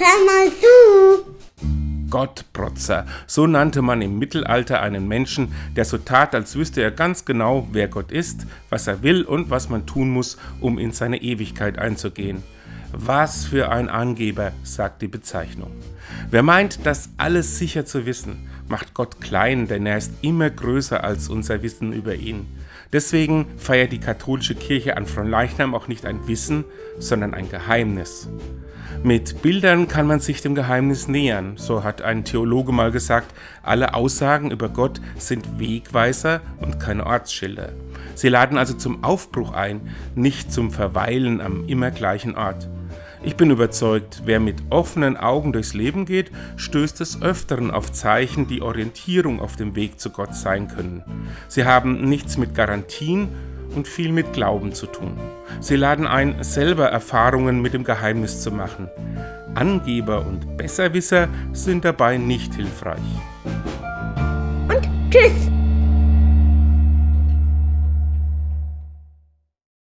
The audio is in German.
hör mal zu. Gottprotzer, so nannte man im Mittelalter einen Menschen, der so tat, als wüsste er ganz genau, wer Gott ist, was er will und was man tun muss, um in seine Ewigkeit einzugehen. Was für ein Angeber, sagt die Bezeichnung. Wer meint, das alles sicher zu wissen, macht Gott klein, denn er ist immer größer als unser Wissen über ihn. Deswegen feiert die katholische Kirche an Fronleichnam auch nicht ein Wissen, sondern ein Geheimnis. Mit Bildern kann man sich dem Geheimnis nähern, so hat ein Theologe mal gesagt, alle Aussagen über Gott sind Wegweiser und keine Ortsschilder. Sie laden also zum Aufbruch ein, nicht zum Verweilen am immer gleichen Ort. Ich bin überzeugt, wer mit offenen Augen durchs Leben geht, stößt des Öfteren auf Zeichen, die Orientierung auf dem Weg zu Gott sein können. Sie haben nichts mit Garantien und viel mit Glauben zu tun. Sie laden ein, selber Erfahrungen mit dem Geheimnis zu machen. Angeber und Besserwisser sind dabei nicht hilfreich. Und tschüss.